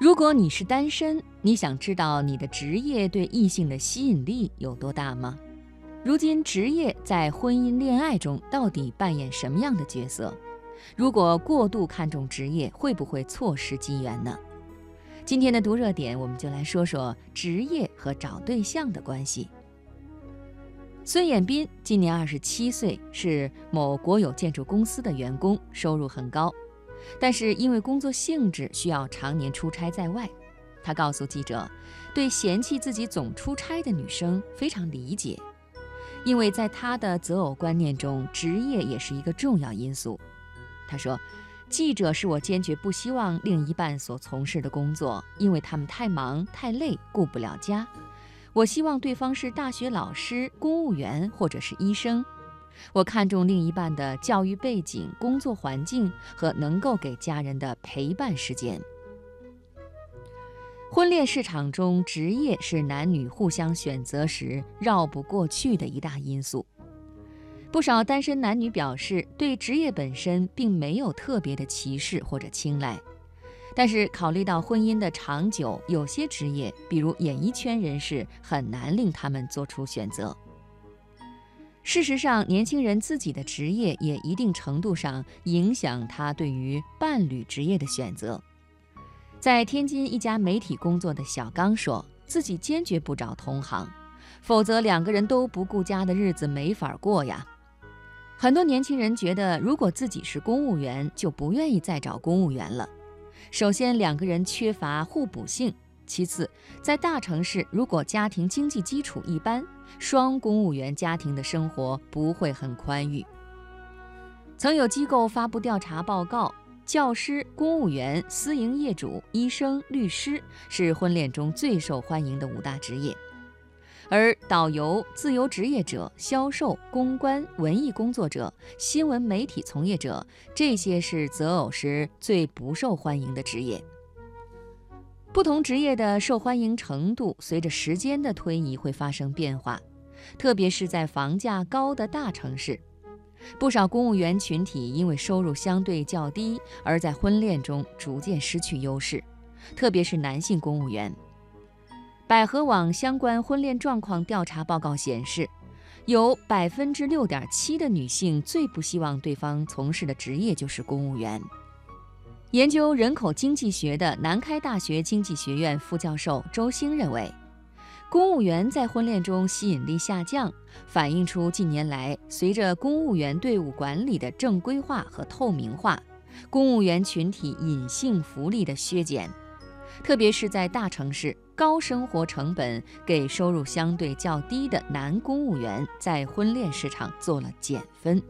如果你是单身，你想知道你的职业对异性的吸引力有多大吗？如今职业在婚姻恋爱中到底扮演什么样的角色？如果过度看重职业，会不会错失机缘呢？今天的读热点，我们就来说说职业和找对象的关系。孙衍斌今年二十七岁，是某国有建筑公司的员工，收入很高。但是因为工作性质需要常年出差在外，他告诉记者，对嫌弃自己总出差的女生非常理解，因为在他的择偶观念中，职业也是一个重要因素。他说：“记者是我坚决不希望另一半所从事的工作，因为他们太忙太累，顾不了家。我希望对方是大学老师、公务员或者是医生。”我看重另一半的教育背景、工作环境和能够给家人的陪伴时间。婚恋市场中，职业是男女互相选择时绕不过去的一大因素。不少单身男女表示，对职业本身并没有特别的歧视或者青睐，但是考虑到婚姻的长久，有些职业，比如演艺圈人士，很难令他们做出选择。事实上，年轻人自己的职业也一定程度上影响他对于伴侣职业的选择。在天津一家媒体工作的小刚说自己坚决不找同行，否则两个人都不顾家的日子没法过呀。很多年轻人觉得，如果自己是公务员，就不愿意再找公务员了。首先，两个人缺乏互补性。其次，在大城市，如果家庭经济基础一般，双公务员家庭的生活不会很宽裕。曾有机构发布调查报告，教师、公务员、私营业主、医生、律师是婚恋中最受欢迎的五大职业，而导游、自由职业者、销售、公关、文艺工作者、新闻媒体从业者，这些是择偶时最不受欢迎的职业。不同职业的受欢迎程度随着时间的推移会发生变化，特别是在房价高的大城市，不少公务员群体因为收入相对较低，而在婚恋中逐渐失去优势，特别是男性公务员。百合网相关婚恋状况调查报告显示，有百分之六点七的女性最不希望对方从事的职业就是公务员。研究人口经济学的南开大学经济学院副教授周星认为，公务员在婚恋中吸引力下降，反映出近年来随着公务员队伍管理的正规化和透明化，公务员群体隐性福利的削减，特别是在大城市，高生活成本给收入相对较低的男公务员在婚恋市场做了减分。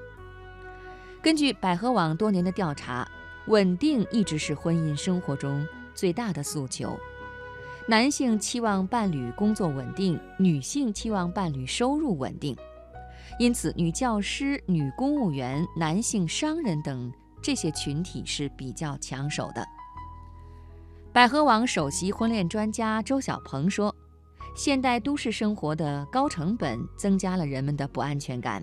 根据百合网多年的调查。稳定一直是婚姻生活中最大的诉求。男性期望伴侣工作稳定，女性期望伴侣收入稳定。因此，女教师、女公务员、男性商人等这些群体是比较抢手的。百合网首席婚恋专家周小鹏说：“现代都市生活的高成本增加了人们的不安全感，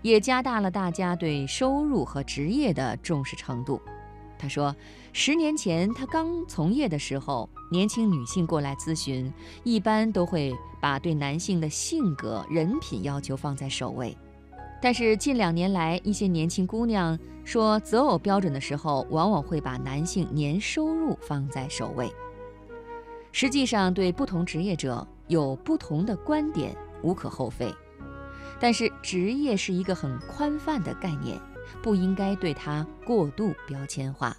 也加大了大家对收入和职业的重视程度。”他说：“十年前他刚从业的时候，年轻女性过来咨询，一般都会把对男性的性格、人品要求放在首位。但是近两年来，一些年轻姑娘说择偶标准的时候，往往会把男性年收入放在首位。实际上，对不同职业者有不同的观点，无可厚非。但是，职业是一个很宽泛的概念。”不应该对他过度标签化。